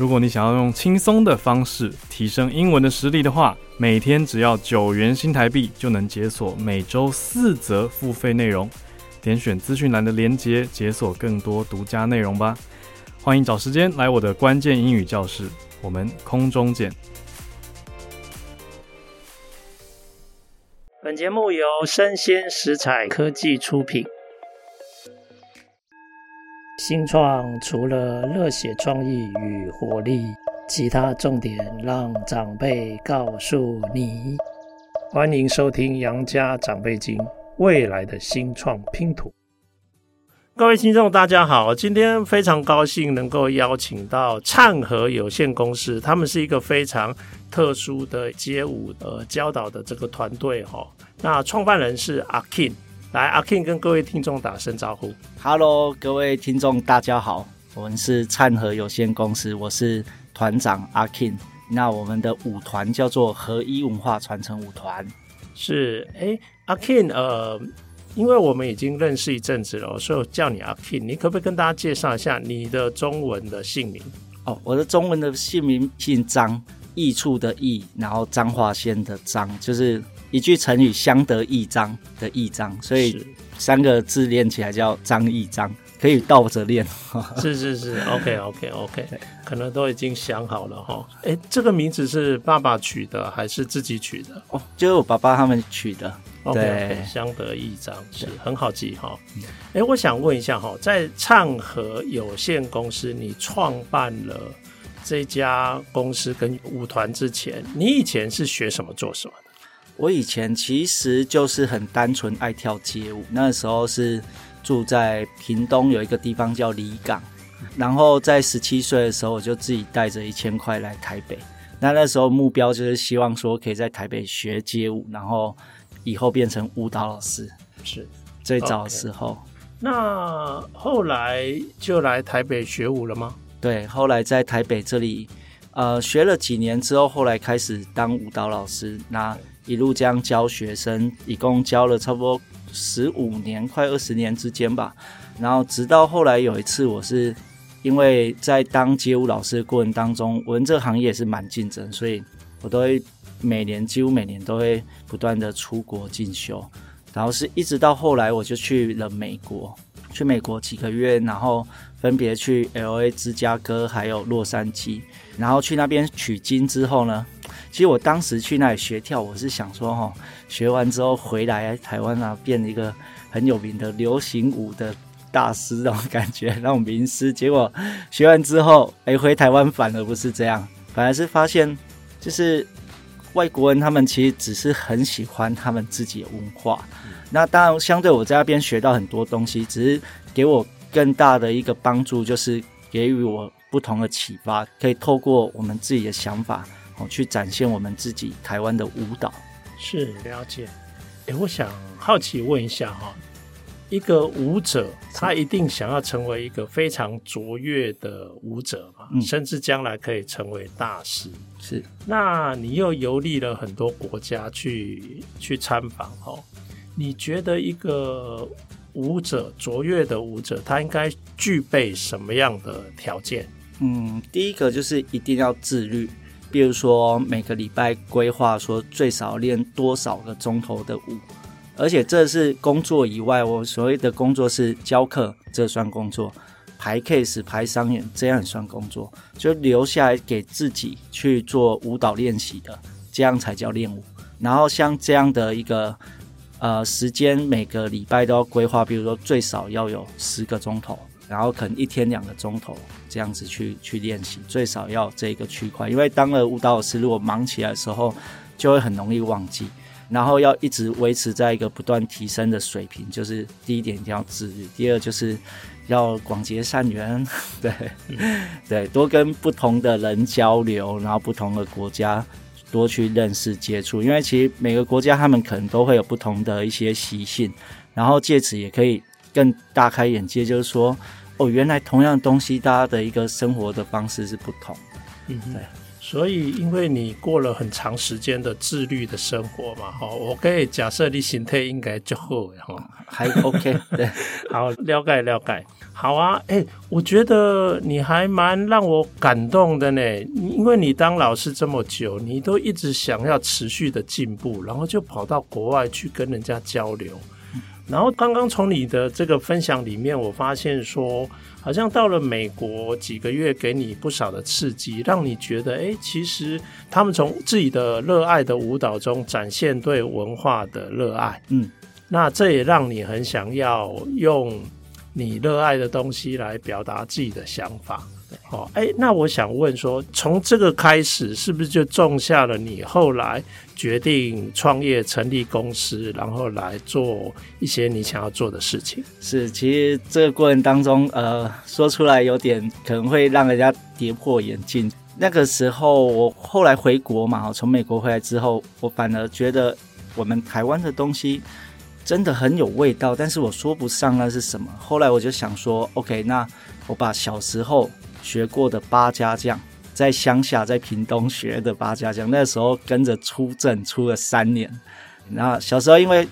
如果你想要用轻松的方式提升英文的实力的话，每天只要九元新台币就能解锁每周四则付费内容。点选资讯栏的链接，解锁更多独家内容吧。欢迎找时间来我的关键英语教室，我们空中见。本节目由生鲜食材科技出品。新创除了热血创意与活力，其他重点让长辈告诉你。欢迎收听《杨家长辈经》，未来的新创拼图。各位听众，大家好，今天非常高兴能够邀请到灿和有限公司，他们是一个非常特殊的街舞呃教导的这个团队哈。那创办人是阿 Kin。来，阿 King 跟各位听众打声招呼。Hello，各位听众，大家好，我们是灿和有限公司，我是团长阿 King。那我们的舞团叫做合一文化传承舞团。是，哎，阿 King，呃，因为我们已经认识一阵子了，所以我叫你阿 King。你可不可以跟大家介绍一下你的中文的姓名？哦，我的中文的姓名姓张，益处的益，然后彰化县的彰，就是。一句成语“相得益彰”的“益彰”，所以三个字练起来叫张益彰，可以倒着练。是是是，OK OK OK，可能都已经想好了哈。哎，这个名字是爸爸取的还是自己取的？哦，就是我爸爸他们取的。OK，, okay 相得益彰是很好记哈。哎，我想问一下哈，在唱和有限公司，你创办了这家公司跟舞团之前，你以前是学什么做什么的？我以前其实就是很单纯爱跳街舞，那时候是住在屏东有一个地方叫里港，然后在十七岁的时候我就自己带着一千块来台北，那那时候目标就是希望说可以在台北学街舞，然后以后变成舞蹈老师，是最早的时候。Okay. 那后来就来台北学舞了吗？对，后来在台北这里呃学了几年之后，后来开始当舞蹈老师，那。一路这样教学生，一共教了差不多十五年，快二十年之间吧。然后直到后来有一次，我是因为在当街舞老师的过程当中，我们这个行业也是蛮竞争，所以我都会每年几乎每年都会不断的出国进修。然后是一直到后来，我就去了美国，去美国几个月，然后分别去 LA、芝加哥还有洛杉矶，然后去那边取经之后呢。其实我当时去那里学跳，我是想说，哈，学完之后回来台湾啊，变一个很有名的流行舞的大师那种感觉，那种名师。结果学完之后，哎，回台湾反而不是这样，反而是发现，就是外国人他们其实只是很喜欢他们自己的文化。那当然，相对我在那边学到很多东西，只是给我更大的一个帮助，就是给予我不同的启发，可以透过我们自己的想法。去展现我们自己台湾的舞蹈，是了解。哎，我想好奇问一下哈，一个舞者他一定想要成为一个非常卓越的舞者嘛？嗯，甚至将来可以成为大师。是，那你又游历了很多国家去去参访哈？你觉得一个舞者卓越的舞者，他应该具备什么样的条件？嗯，第一个就是一定要自律。比如说每个礼拜规划说最少练多少个钟头的舞，而且这是工作以外，我所谓的工作是教课，这算工作；排 case、排商演，这样也算工作。就留下来给自己去做舞蹈练习的，这样才叫练舞。然后像这样的一个呃时间，每个礼拜都要规划，比如说最少要有十个钟头。然后可能一天两个钟头这样子去去练习，最少要这个区块，因为当了舞蹈老师，如果忙起来的时候，就会很容易忘记。然后要一直维持在一个不断提升的水平，就是第一点一定要自律，第二就是要广结善缘，对对，多跟不同的人交流，然后不同的国家多去认识接触，因为其实每个国家他们可能都会有不同的一些习性，然后借此也可以更大开眼界，就是说，哦，原来同样的东西，大家的一个生活的方式是不同的。嗯，对。所以，因为你过了很长时间的自律的生活嘛，哈，我可以假设你心态应该就好，哈，还 OK，对，好，了解了解，好啊，哎、欸，我觉得你还蛮让我感动的呢，因为你当老师这么久，你都一直想要持续的进步，然后就跑到国外去跟人家交流，然后刚刚从你的这个分享里面，我发现说。好像到了美国几个月，给你不少的刺激，让你觉得，哎，其实他们从自己的热爱的舞蹈中展现对文化的热爱，嗯，那这也让你很想要用你热爱的东西来表达自己的想法。哦，哎，那我想问说，从这个开始，是不是就种下了你后来决定创业、成立公司，然后来做一些你想要做的事情？是，其实这个过程当中，呃，说出来有点可能会让人家跌破眼镜。那个时候，我后来回国嘛，从美国回来之后，我反而觉得我们台湾的东西真的很有味道，但是我说不上那是什么。后来我就想说，OK，那我把小时候。学过的八家将，在乡下在屏东学的八家将，那时候跟着出阵出了三年。那小时候因为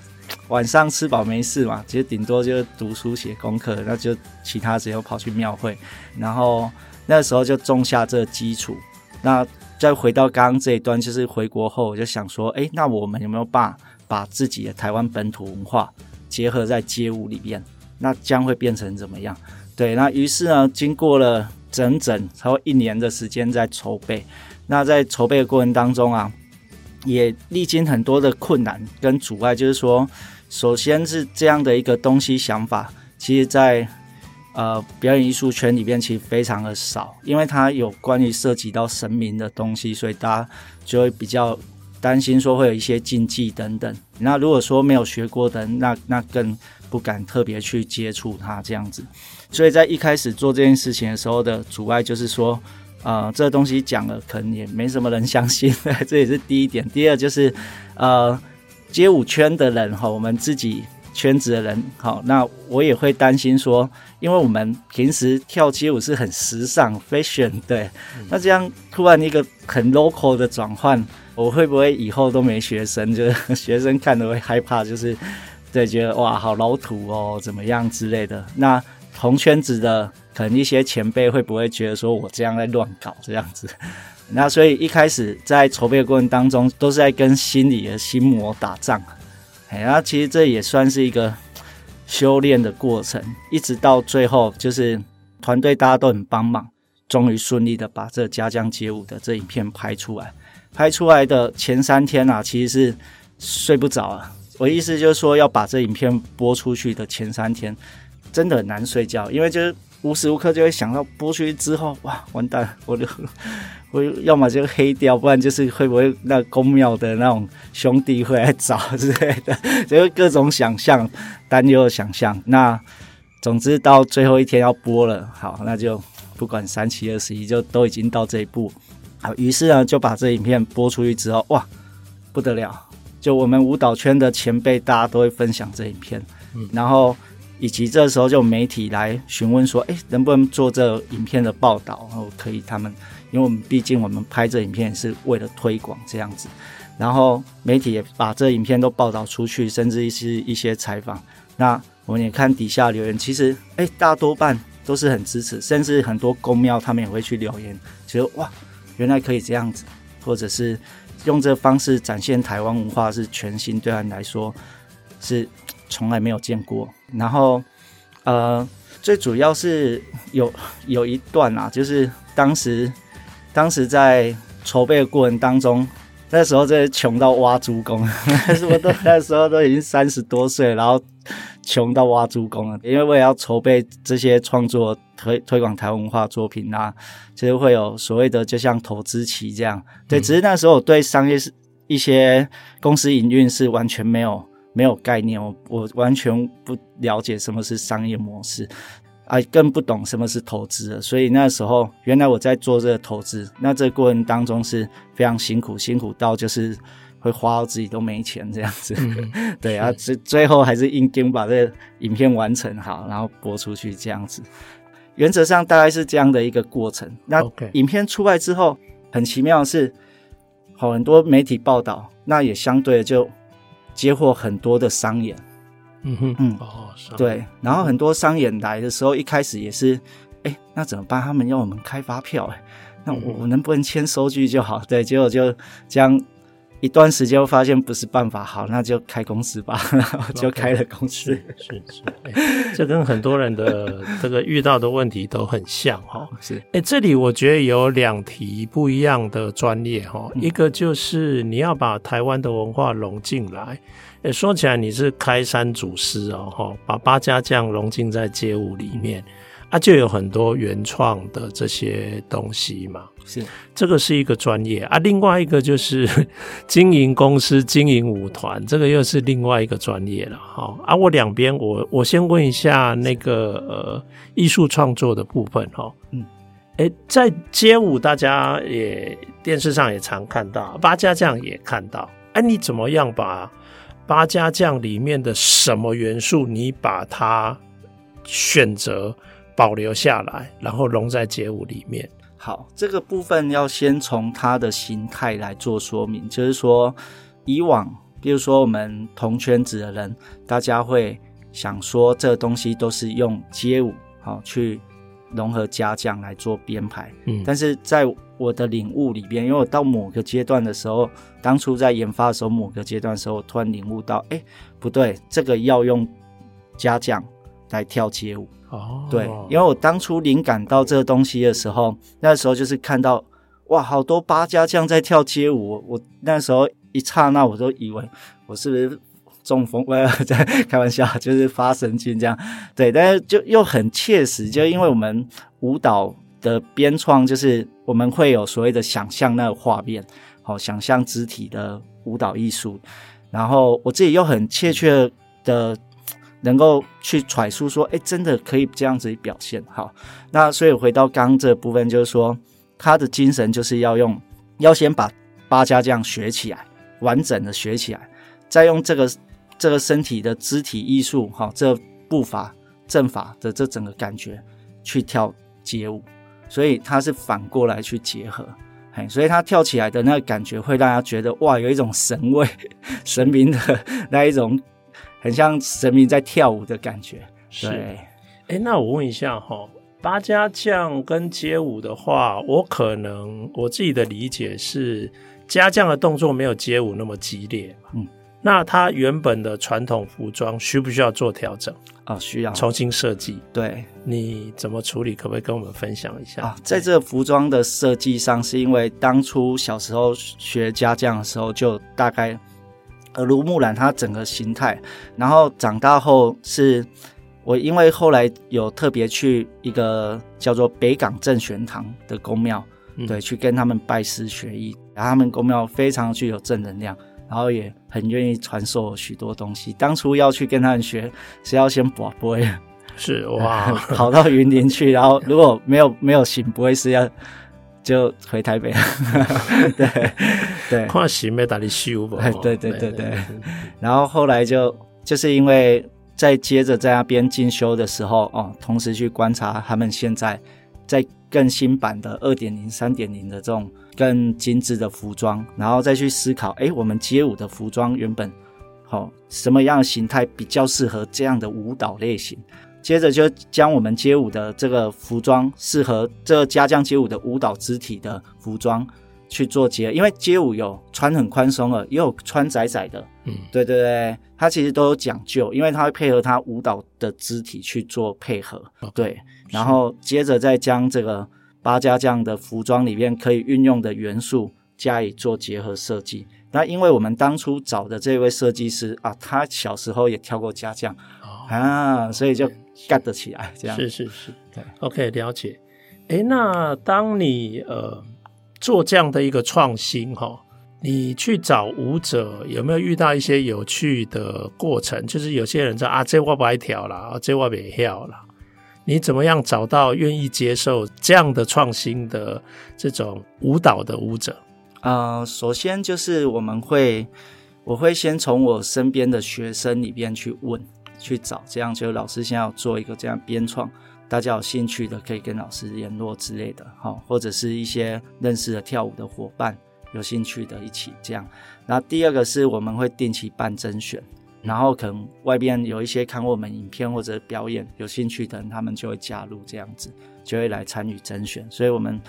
晚上吃饱没事嘛，其实顶多就是读书写功课，那就其他时候跑去庙会。然后那时候就种下这基础。那再回到刚刚这一段，就是回国后我就想说，哎，那我们有没有办法把自己的台湾本土文化结合在街舞里面？那将会变成怎么样？对，那于是呢，经过了。整整超过一年的时间在筹备，那在筹备的过程当中啊，也历经很多的困难跟阻碍。就是说，首先是这样的一个东西想法，其实在呃表演艺术圈里边其实非常的少，因为它有关于涉及到神明的东西，所以大家就会比较担心说会有一些禁忌等等。那如果说没有学过的，那那更不敢特别去接触它这样子。所以在一开始做这件事情的时候的阻碍就是说，呃，这个东西讲了可能也没什么人相信，这也是第一点。第二就是，呃，街舞圈的人哈，我们自己圈子的人，好，那我也会担心说，因为我们平时跳街舞是很时尚 fashion，对，那这样突然一个很 local 的转换，我会不会以后都没学生？就是学生看了会害怕，就是对，觉得哇，好老土哦，怎么样之类的。那同圈子的可能一些前辈会不会觉得说我这样在乱搞这样子？那所以一开始在筹备过程当中，都是在跟心理的心魔打仗。哎，那其实这也算是一个修炼的过程，一直到最后就是团队大家都很帮忙，终于顺利的把这家将街舞的这影片拍出来。拍出来的前三天啊，其实是睡不着啊。我意思就是说，要把这影片播出去的前三天。真的很难睡觉，因为就是无时无刻就会想到播出去之后，哇，完蛋，我就 我要么就黑掉，不然就是会不会那宫庙的那种兄弟会来找之类的，就是各种想象、担忧的想象。那总之到最后一天要播了，好，那就不管三七二十一，就都已经到这一步。好，于是呢就把这影片播出去之后，哇，不得了，就我们舞蹈圈的前辈大家都会分享这影片，嗯，然后。以及这时候就媒体来询问说，哎，能不能做这影片的报道？然后可以，他们因为我们毕竟我们拍这影片是为了推广这样子，然后媒体也把这影片都报道出去，甚至是一些采访。那我们也看底下留言，其实哎，大多半都是很支持，甚至很多公庙他们也会去留言，觉得哇，原来可以这样子，或者是用这方式展现台湾文化是全新，对他来说是。从来没有见过，然后，呃，最主要是有有一段啊，就是当时，当时在筹备的过程当中，那时候真的穷到挖猪公，我都那时候都已经三十多岁，然后穷到挖猪公了，因为我也要筹备这些创作推推广台湾文化作品啊，其实会有所谓的就像投资期这样，对，只是那时候我对商业是一些公司营运是完全没有。没有概念，我我完全不了解什么是商业模式。啊，更不懂什么是投资了。所以那时候，原来我在做这个投资，那这个过程当中是非常辛苦，辛苦到就是会花到自己都没钱这样子。嗯、对啊，最最后还是硬硬把这个影片完成好，然后播出去这样子。原则上大概是这样的一个过程。那影片出来之后，很奇妙的是，好很多媒体报道，那也相对的就接获很多的商演。嗯哼嗯哦，对，然后很多商演来的时候，一开始也是，哎，那怎么办？他们要我们开发票，哎，那我我能不能签收据就好？对，结果就这样。一段时间，我发现不是办法，好，那就开公司吧，然 后就开了公司。是是，是、欸，这跟很多人的这个遇到的问题都很像哈。是，哎、欸，这里我觉得有两题不一样的专业哈，一个就是你要把台湾的文化融进来。哎、欸，说起来你是开山祖师哦，哈，把八家将融进在街舞里面。啊，就有很多原创的这些东西嘛，是这个是一个专业啊。另外一个就是 经营公司、经营舞团，这个又是另外一个专业了。哈啊，我两边我我先问一下那个呃艺术创作的部分哈。嗯，诶，在街舞大家也电视上也常看到，八家将也看到。哎，你怎么样把八家将里面的什么元素，你把它选择？保留下来，然后融在街舞里面。好，这个部分要先从它的形态来做说明。就是说，以往，比如说我们同圈子的人，大家会想说，这东西都是用街舞好去融合家将来做编排。嗯，但是在我的领悟里边，因为我到某个阶段的时候，当初在研发的时候，某个阶段的时候，我突然领悟到，哎，不对，这个要用家将来跳街舞。哦，对，因为我当初灵感到这个东西的时候，那时候就是看到哇，好多八家将在跳街舞，我那时候一刹那我都以为我是不是中风？我在开玩笑，就是发神经这样。对，但是就又很切实，就因为我们舞蹈的编创，就是我们会有所谓的想象那个画面，好，想象肢体的舞蹈艺术，然后我自己又很切切的。能够去揣测说，哎，真的可以这样子表现。好，那所以回到刚这部分，就是说，他的精神就是要用，要先把八家将学起来，完整的学起来，再用这个这个身体的肢体艺术，哈，这步伐、阵法的这整个感觉去跳街舞，所以他是反过来去结合，嘿，所以他跳起来的那个感觉会让他觉得哇，有一种神味、神明的那一种。很像神明在跳舞的感觉，是。哎、欸，那我问一下哈，八家将跟街舞的话，我可能我自己的理解是，家将的动作没有街舞那么激烈。嗯，那他原本的传统服装需不需要做调整啊？需要重新设计。对，你怎么处理？可不可以跟我们分享一下？啊，在这个服装的设计上，是因为当初小时候学家将的时候，就大概。耳濡目染，它整个形态，然后长大后是我，因为后来有特别去一个叫做北港正玄堂的宫庙，嗯、对，去跟他们拜师学艺，然后他们宫庙非常具有正能量，然后也很愿意传授许多东西。当初要去跟他们学，是要先博杯，是哇，跑到云林去，然后如果没有没有行，不会是要。就回台北 了，对 对，看行没打理修吧，对对对对。然后后来就就是因为在接着在那边进修的时候哦，同时去观察他们现在在更新版的二点零、三点零的这种更精致的服装，然后再去思考，哎，我们街舞的服装原本好、哦、什么样的形态比较适合这样的舞蹈类型。接着就将我们街舞的这个服装适合这个家将街舞的舞蹈肢体的服装去做结合，因为街舞有穿很宽松的，也有穿窄窄的，嗯，对对对，它其实都有讲究，因为它会配合它舞蹈的肢体去做配合，对，然后接着再将这个八家将的服装里面可以运用的元素加以做结合设计。那因为我们当初找的这位设计师啊，他小时候也跳过家将，哦，啊，所以就。干得起来，这样是是是，对，OK，了解。诶，那当你呃做这样的一个创新哈，你去找舞者有没有遇到一些有趣的过程？就是有些人说啊，这我不爱跳了，这我别跳了。你怎么样找到愿意接受这样的创新的这种舞蹈的舞者？呃，首先就是我们会，我会先从我身边的学生里边去问，去找，这样就老师先要做一个这样编创，大家有兴趣的可以跟老师联络之类的，好，或者是一些认识的跳舞的伙伴，有兴趣的一起这样。然后第二个是我们会定期办甄选，然后可能外边有一些看过我们影片或者表演有兴趣的人，他们就会加入这样子，就会来参与甄选，所以我们。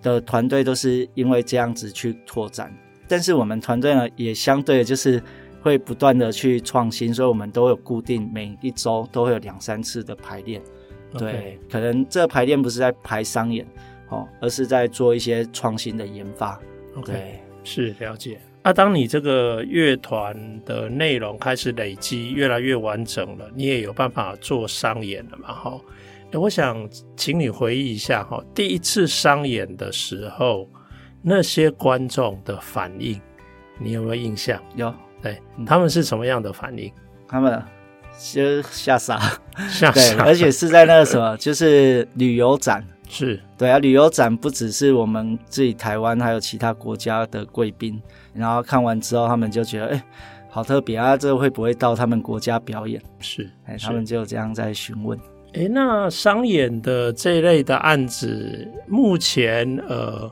的团队都是因为这样子去拓展，但是我们团队呢也相对就是会不断的去创新，所以我们都有固定每一周都会有两三次的排练。对，可能这个排练不是在排商演哦，而是在做一些创新的研发。OK，是了解。那、啊、当你这个乐团的内容开始累积越来越完整了，你也有办法做商演了嘛？哈。我想请你回忆一下哈，第一次商演的时候，那些观众的反应，你有没有印象？有，对，他们是什么样的反应？他们就吓傻，吓 傻，而且是在那个什么，就是旅游展，是对啊，旅游展不只是我们自己台湾，还有其他国家的贵宾，然后看完之后，他们就觉得，哎，好特别啊，这个会不会到他们国家表演？是，哎，他们就这样在询问。哎，那商演的这一类的案子，目前呃，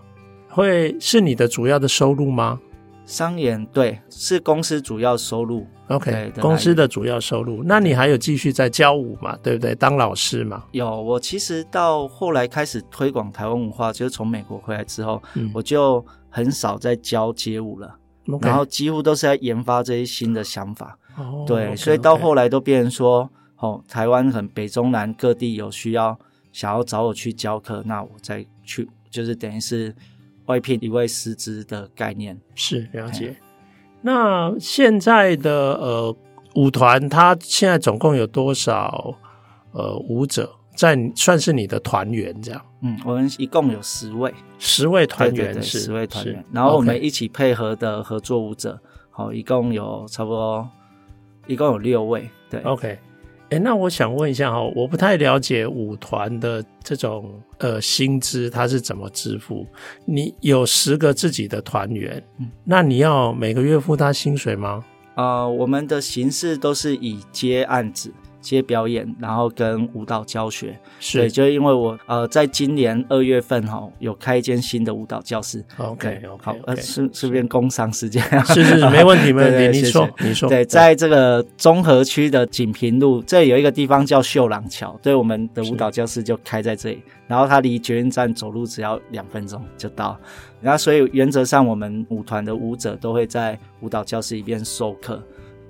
会是你的主要的收入吗？商演对，是公司主要收入。OK，公司的主要收入。那你还有继续在教舞嘛？对不对？当老师嘛？有，我其实到后来开始推广台湾文化，就是从美国回来之后，嗯、我就很少在教街舞了.然后几乎都是在研发这些新的想法。哦，对 okay. 所以到后来都变成说。哦，台湾很北中南各地有需要，想要找我去教课，那我再去，就是等于是外聘一位师资的概念。是了解。嘿那现在的呃舞团，它现在总共有多少呃舞者在算是你的团员这样？嗯，我们一共有十位，十位团员，是十位团员。然后我们一起配合的合作舞者，好 Okay、哦，一共有差不多，一共有六位。对，OK。哎，那我想问一下哈，我不太了解舞团的这种呃薪资，它是怎么支付？你有十个自己的团员，嗯，那你要每个月付他薪水吗？啊、呃，我们的形式都是以接案子。接表演，然后跟舞蹈教学，是。对，就是因为我呃，在今年二月份哈、哦，有开一间新的舞蹈教室。OK，好 okay, 呃，顺顺便工商时间，是是是，没问题 没问题，你说你说，对，在这个中和区的锦屏路，这里有一个地方叫秀朗桥，对，我们的舞蹈教室就开在这里，然后它离捷运站走路只要两分钟就到，然后所以原则上我们舞团的舞者都会在舞蹈教室里边授课。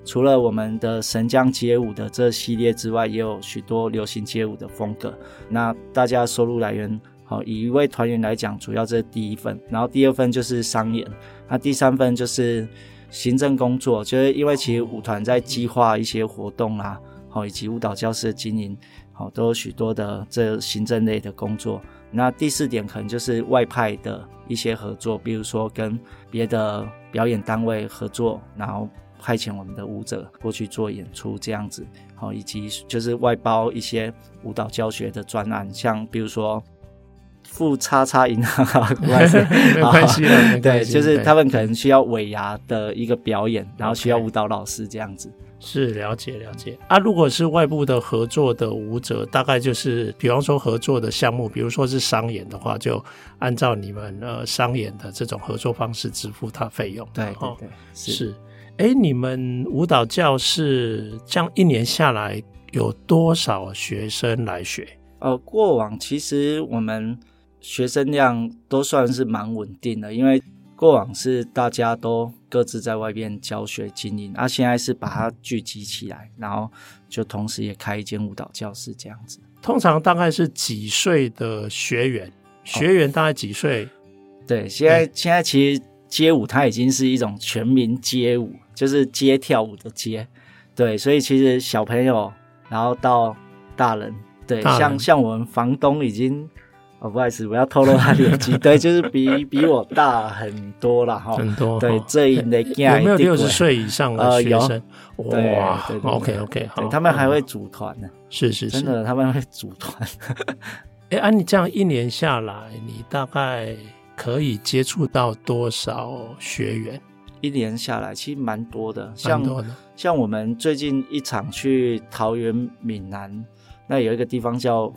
除了我们的神将街舞的这系列之外，也有许多流行街舞的风格。那大家收入来源，好，以一位团员来讲，主要这是第一份，然后第二份就是商演，那第三份就是行政工作，就是因为其实舞团在计划一些活动啊，好，以及舞蹈教室的经营，好，都有许多的这行政类的工作。那第四点可能就是外派的一些合作，比如说跟别的表演单位合作，然后。派遣我们的舞者过去做演出，这样子，好，以及就是外包一些舞蹈教学的专案，像比如说富叉叉银行，没关系，对，就是他们可能需要尾牙的一个表演，然后需要舞蹈老师这样子。是了解了解啊，如果是外部的合作的舞者，大概就是比方说合作的项目，比如说是商演的话，就按照你们呃商演的这种合作方式支付他费用。对对对，是。是哎，你们舞蹈教室这样一年下来有多少学生来学？呃，过往其实我们学生量都算是蛮稳定的，因为过往是大家都各自在外边教学经营，啊，现在是把它聚集起来，然后就同时也开一间舞蹈教室这样子。通常大概是几岁的学员？学员大概几岁？哦，对，现在现在其实街舞它已经是一种全民街舞。就是街跳舞的街，对，所以其实小朋友，然后到大人，对，像像我们房东已经哦，不好意思，我要透露他年纪，对，就是比比我大很多了哈，很多。对，这一类有没有六十岁以上的学生？哇，OK OK，好，他们还会组团呢，是是是，真的他们会组团。哎，按你这样一年下来，你大概可以接触到多少学员？一年下来，其实蛮多的，像像我们最近一场去桃园闽南，那有一个地方叫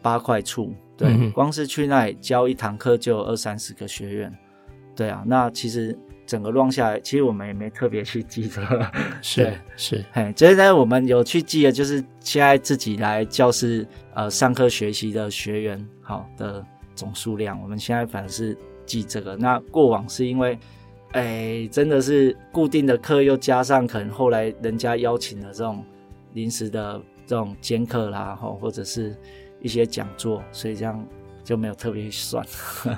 八块厝。对、嗯，光是去那里教一堂课就有二三十个学员，对啊，那其实整个乱下来，其实我们也没特别去记这个，是是，哎，所以呢，我们有去记的，就是现在自己来教室呃上课学习的学员，好的总数量，我们现在反而是记这个。那过往是因为，哎，真的是固定的课，又加上可能后来人家邀请的这种临时的这种兼课啦，哈，或者是。一些讲座，所以这样就没有特别算。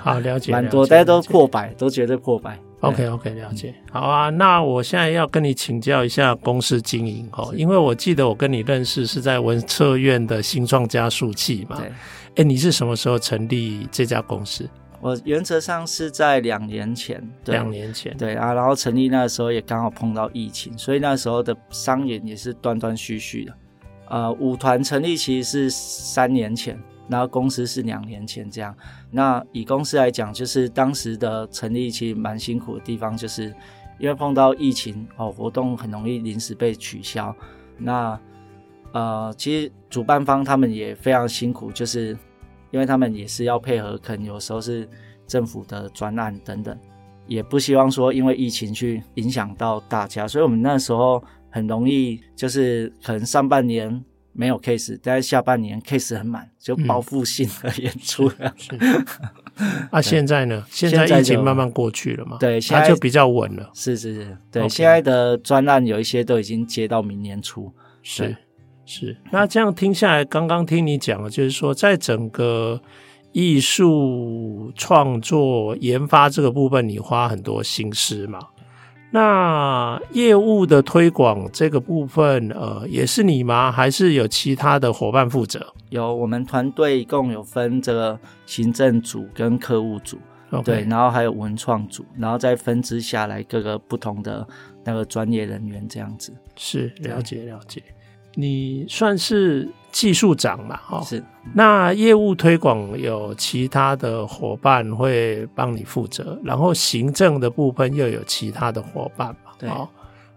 好，了解，蛮多，大家都破百，都绝对破百。OK OK，了解。好啊，那我现在要跟你请教一下公司经营哦，因为我记得我跟你认识是在文策院的新创加速器嘛。对。哎，你是什么时候成立这家公司？我原则上是在两年前。两年前。对啊，然后成立那个时候也刚好碰到疫情，所以那时候的商演也是断断续续的。呃，舞团成立其实是三年前，然后公司是两年前这样。那以公司来讲，就是当时的成立其实蛮辛苦的地方，就是因为碰到疫情哦，活动很容易临时被取消。那呃，其实主办方他们也非常辛苦，就是因为他们也是要配合，可能有时候是政府的专案等等，也不希望说因为疫情去影响到大家，所以我们那时候。很容易就是可能上半年没有 case，但是下半年 case 很满，就报复性的 演出了。嗯、啊，现在呢？现在疫情慢慢过去了嘛？对，现在就比较稳了。是是是，对.现在的专案有一些都已经接到明年初。是是，那这样听下来，刚刚听你讲了就是说，在整个艺术创作研发这个部分，你花很多心思嘛？那业务的推广这个部分，呃，也是你吗？还是有其他的伙伴负责？有，我们团队一共有分这个行政组跟客户组，okay. 对，然后还有文创组，然后再分支下来各个不同的那个专业人员这样子。是，了解了解。你算是技术长嘛？哈，是。那业务推广有其他的伙伴会帮你负责，然后行政的部分又有其他的伙伴嘛？对。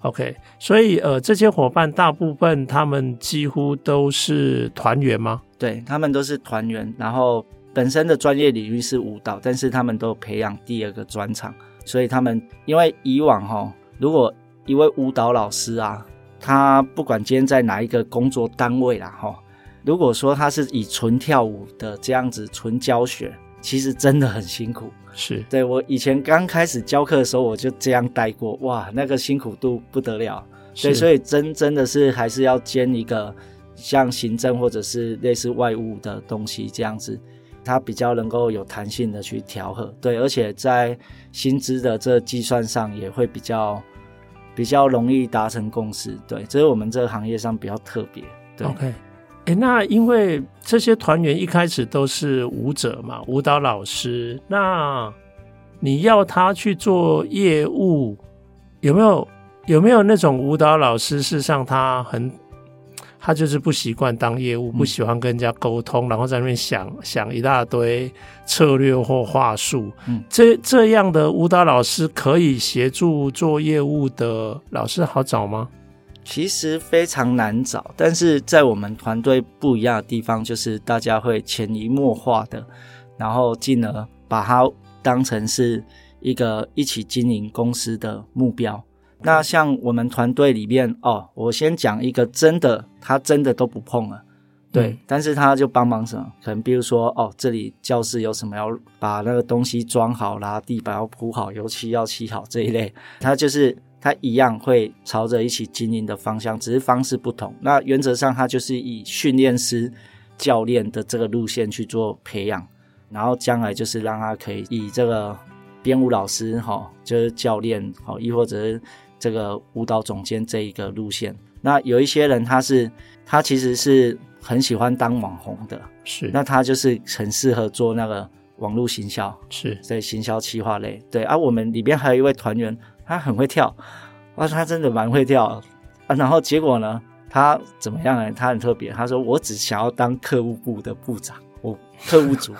OK，所以呃，这些伙伴大部分他们几乎都是团员吗？对，他们都是团员，然后本身的专业领域是舞蹈，但是他们都培养第二个专长，所以他们因为以往哈，如果一位舞蹈老师啊。他不管今天在哪一个工作单位啦，哈，如果说他是以纯跳舞的这样子纯教学，其实真的很辛苦。是，对，我以前刚开始教课的时候，我就这样待过，哇，那个辛苦度不得了。对，所以真真的是还是要兼一个像行政或者是类似外务的东西这样子，它比较能够有弹性的去调和。对，而且在薪资的这计算上也会比较。比较容易达成共识，对，这是我们这个行业上比较特别。对，OK，哎、那因为这些团员一开始都是舞者嘛，舞蹈老师，那你要他去做业务，有没有有没有那种舞蹈老师，事实上他很。他就是不习惯当业务，不喜欢跟人家沟通，嗯，然后在那边想想一大堆策略或话术。嗯，这这样的舞蹈老师可以协助做业务的老师好找吗？其实非常难找，但是在我们团队不一样的地方，就是大家会潜移默化的，然后进而把它当成是一个一起经营公司的目标。那像我们团队里面哦，我先讲一个真的，他真的都不碰了，对，嗯、但是他就帮忙什么？可能比如说哦，这里教室有什么要把那个东西装好啦，地板要铺好，油漆要漆好这一类，他就是他一样会朝着一起经营的方向，只是方式不同。那原则上他就是以训练师、教练的这个路线去做培养，然后将来就是让他可以以这个编舞老师哈，就是教练好，亦或者是。这个舞蹈总监这一个路线。那有一些人他是他其实是很喜欢当网红的，是，那他就是很适合做那个网络行销，是，所以行销企划类。对，而、啊、我们里边还有一位团员，他很会跳，哇，他真的蛮会跳啊。然后结果呢，他怎么样呢？他很特别，他说我只想要当客户部的部长，我 客户组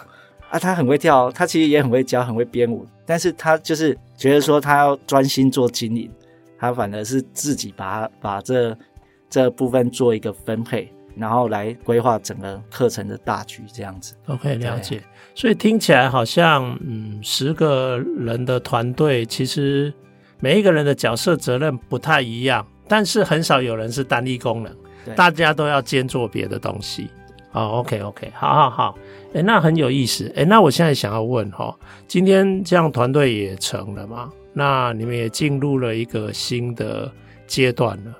啊，他很会跳，他其实也很会教，很会编舞，但是他就是觉得说他要专心做经营，他反而是自己把把这。这部分做一个分配，然后来规划整个课程的大局，这样子。OK，了解。所以听起来好像，嗯，十个人的团队，其实每一个人的角色责任不太一样，但是很少有人是单一功能，大家都要兼做别的东西。哦，OK，OK，好好好，诶，那很有意思。诶，那我现在想要问哈，今天这样团队也成了吗？那你们也进入了一个新的阶段了。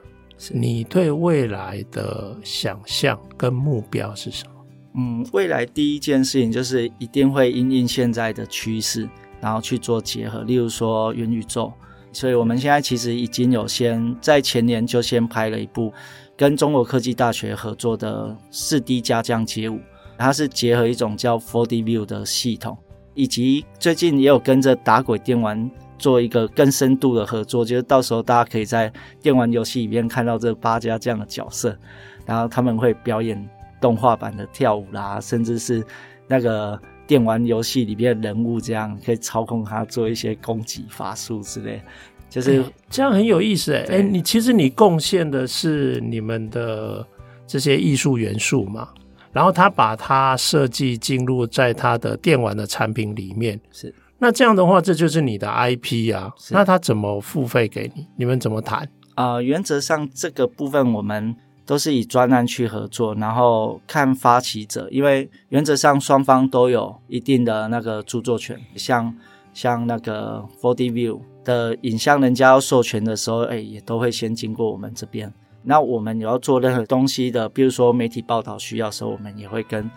你对未来的想象跟目标是什么？嗯，未来第一件事情就是一定会因应现在的趋势，然后去做结合。例如说元宇宙，所以我们现在其实已经有先在前年就先拍了一部跟中国科技大学合作的四 D 家将街舞，它是结合一种叫 4D View 的系统，以及最近也有跟着打鬼电玩。做一个更深度的合作，就是到时候大家可以在电玩游戏里面看到这八家这样的角色，然后他们会表演动画版的跳舞啦，甚至是那个电玩游戏里面的人物这样可以操控他做一些攻击法术之类，就是、欸、这样很有意思诶、欸。哎、欸，你其实你贡献的是你们的这些艺术元素嘛，然后他把它设计进入在他的电玩的产品里面是。那这样的话，这就是你的 IP 啊。那他怎么付费给你？你们怎么谈？啊、呃，原则上这个部分我们都是以专案去合作，然后看发起者，因为原则上双方都有一定的那个著作权。像像那个 4D View 的影像，人家要授权的时候，哎，也都会先经过我们这边。那我们有要做任何东西的，比如说媒体报道需要的时候，我们也会跟。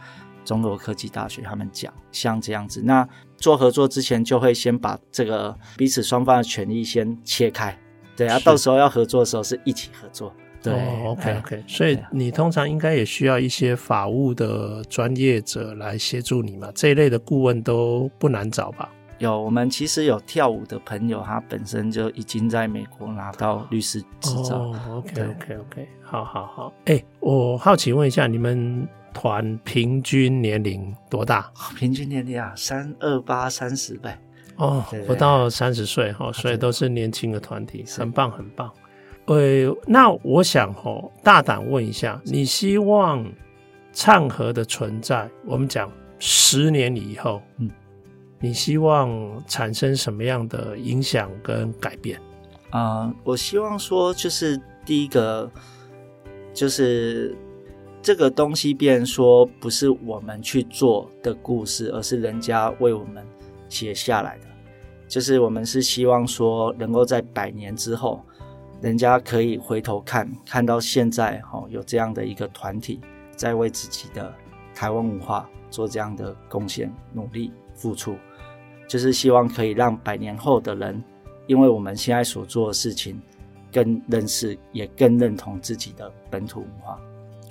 中国科技大学他们讲像这样子，那做合作之前就会先把这个彼此双方的权益先切开，对啊，到时候要合作的时候是一起合作。对、哦、，OK OK，所以你通常应该也需要一些法务的专业者来协助你嘛，这一类的顾问都不难找吧？有，我们其实有跳舞的朋友，他本身就已经在美国拿到律师执照。哦、OK OK OK，好好好。哎、欸，我好奇问一下你们。团平均年龄多大？平均年龄啊，三二八三十呗。哦，对对对，不到三十岁哈，所以都是年轻的团体，很棒很棒。呃，那我想哦，大胆问一下，你希望唱和的存在，我们讲十年以后，嗯，你希望产生什么样的影响跟改变？啊、呃，我希望说，就是第一个，就是。这个东西，变成说不是我们去做的故事，而是人家为我们写下来的。就是我们是希望说，能够在百年之后，人家可以回头看，看到现在哈有这样的一个团体，在为自己的台湾文化做这样的贡献、努力、付出，就是希望可以让百年后的人，因为我们现在所做的事情，更认识，也更认同自己的本土文化。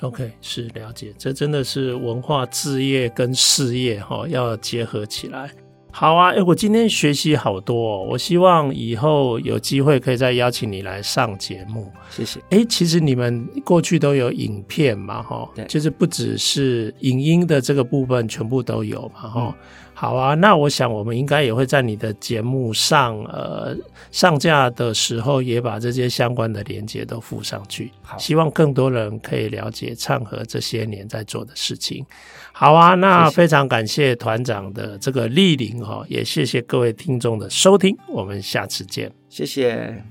OK，是了解，这真的是文化置业跟事业哈要结合起来。好啊，哎，我今天学习好多哦，我希望以后有机会可以再邀请你来上节目。谢谢。哎，其实你们过去都有影片嘛，哈，就是不只是影音的这个部分，全部都有嘛，哈。嗯好啊，那我想我们应该也会在你的节目上，呃，上架的时候也把这些相关的连接都附上去。好，希望更多人可以了解唱和这些年在做的事情。好啊，那非常感谢团长的这个莅临哈，也谢谢各位听众的收听，我们下次见，谢谢。